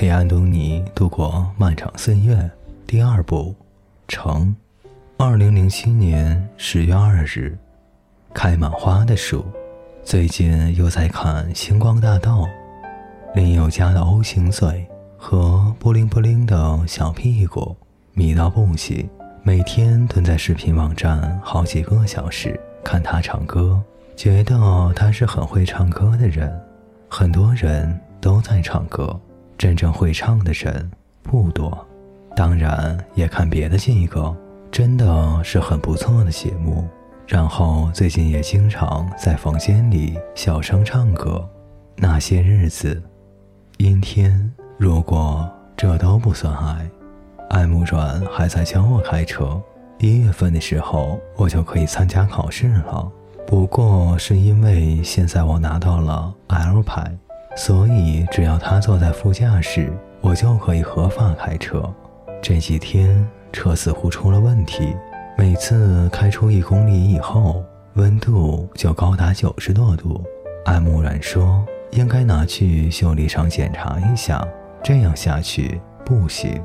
陪安东尼度过漫长岁月。第二部，成。二零零七年十月二日，开满花的树。最近又在看《星光大道》，林宥嘉的 O 型嘴和布灵布灵的小屁股迷到不行，每天蹲在视频网站好几个小时看他唱歌，觉得他是很会唱歌的人。很多人都在唱歌，真正会唱的人不多。当然也看别的几个，真的是很不错的节目。然后最近也经常在房间里小声唱歌。那些日子，阴天，如果这都不算爱，爱慕软还在教我开车。一月份的时候，我就可以参加考试了。不过是因为现在我拿到了 L 牌，所以只要他坐在副驾驶，我就可以合法开车。这几天车似乎出了问题。每次开出一公里以后，温度就高达九十多度。安慕软说：“应该拿去修理厂检查一下，这样下去不行。”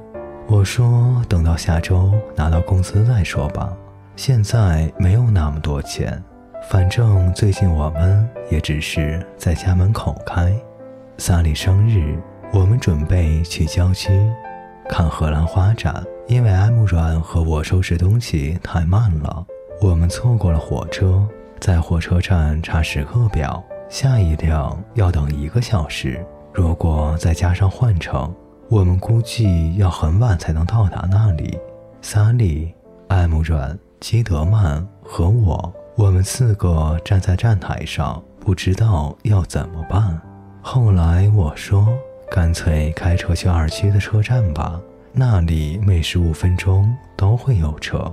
我说：“等到下周拿到工资再说吧，现在没有那么多钱。反正最近我们也只是在家门口开。”萨莉生日，我们准备去郊区看荷兰花展。因为艾慕软和我收拾东西太慢了，我们错过了火车，在火车站查时刻表，下一辆要等一个小时。如果再加上换乘，我们估计要很晚才能到达那里。萨利、安慕软、基德曼和我，我们四个站在站台上，不知道要怎么办。后来我说，干脆开车去二区的车站吧。那里每十五分钟都会有车。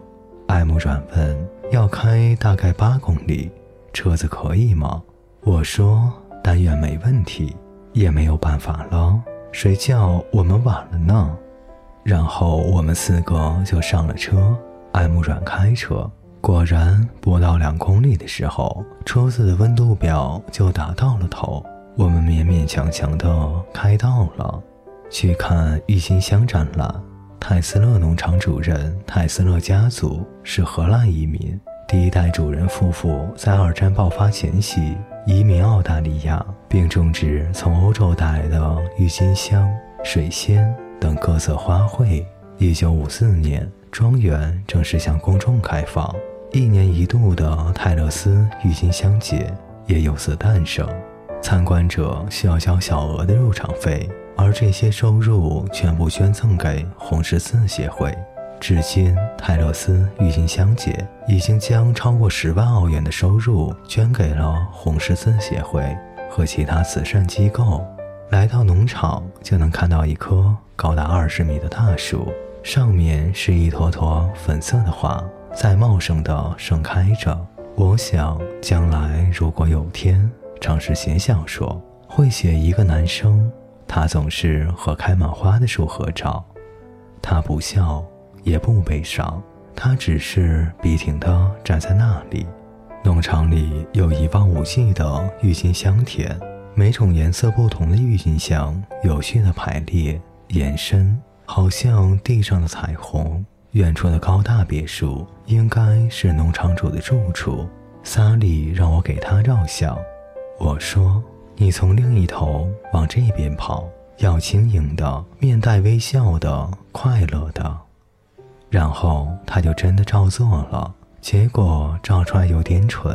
艾姆软问：“要开大概八公里，车子可以吗？”我说：“但愿没问题。”也没有办法了，谁叫我们晚了呢？然后我们四个就上了车。艾姆软开车，果然不到两公里的时候，车子的温度表就达到了头。勉勉强强的开到了。去看郁金香展览。泰斯勒农场主人泰斯勒家族是荷兰移民，第一代主人夫妇在二战爆发前夕移民澳大利亚，并种植从欧洲带来的郁金香、水仙等各色花卉。一九五四年，庄园正式向公众开放，一年一度的泰勒斯郁金香节也由此诞生。参观者需要交小额的入场费。而这些收入全部捐赠给红十字协会。至今，泰勒斯郁金香节已经将超过十万澳元的收入捐给了红十字协会和其他慈善机构。来到农场，就能看到一棵高达二十米的大树，上面是一坨坨粉色的花，在茂盛的盛开着。我想，将来如果有天尝试写小说，会写一个男生。他总是和开满花的树合照，他不笑也不悲伤，他只是笔挺地站在那里。农场里有一望无际的郁金香田，每种颜色不同的郁金香有序地排列延伸，好像地上的彩虹。远处的高大别墅应该是农场主的住处。萨利让我给他照相，我说。你从另一头往这边跑，要轻盈的，面带微笑的，快乐的。然后他就真的照做了，结果照出来有点蠢。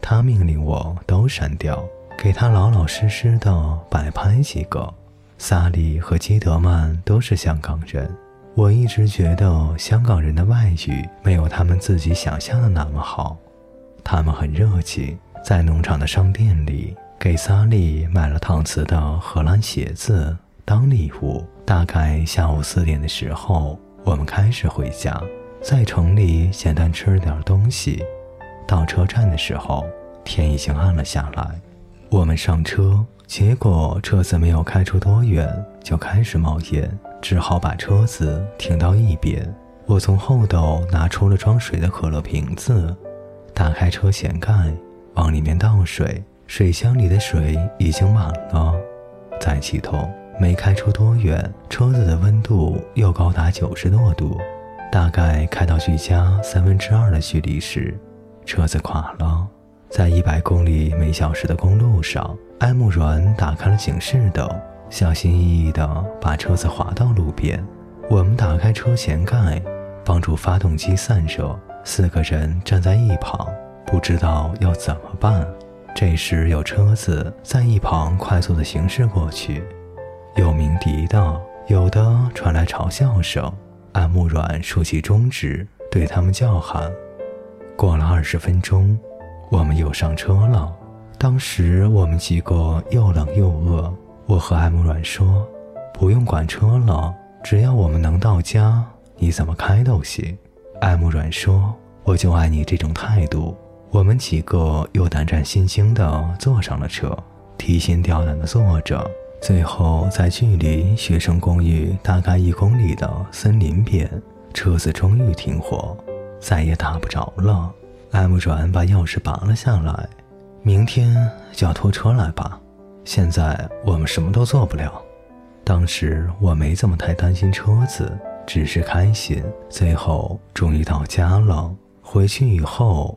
他命令我都删掉，给他老老实实的摆拍几个。萨利和基德曼都是香港人，我一直觉得香港人的外语没有他们自己想象的那么好。他们很热情，在农场的商店里。给萨利买了搪瓷的荷兰鞋子当礼物。大概下午四点的时候，我们开始回家，在城里简单吃了点东西。到车站的时候，天已经暗了下来。我们上车，结果车子没有开出多远就开始冒烟，只好把车子停到一边。我从后斗拿出了装水的可乐瓶子，打开车前盖，往里面倒水。水箱里的水已经满了，再启动，没开出多远，车子的温度又高达九十多度。大概开到距家三分之二的距离时，车子垮了。在一百公里每小时的公路上，艾木软打开了警示灯，小心翼翼地把车子滑到路边。我们打开车前盖，帮助发动机散热。四个人站在一旁，不知道要怎么办。这时，有车子在一旁快速的行驶过去，有鸣笛的，有的传来嘲笑声。安慕软竖起中指，对他们叫喊。过了二十分钟，我们又上车了。当时我们几个又冷又饿。我和艾慕软说：“不用管车了，只要我们能到家，你怎么开都行。”艾慕软说：“我就爱你这种态度。”我们几个又胆战心惊地坐上了车，提心吊胆地坐着。最后，在距离学生公寓大概一公里的森林边，车子终于停火，再也打不着了。艾姆转把钥匙拔了下来，明天就要拖车来吧。现在我们什么都做不了。当时我没怎么太担心车子，只是开心。最后终于到家了，回去以后。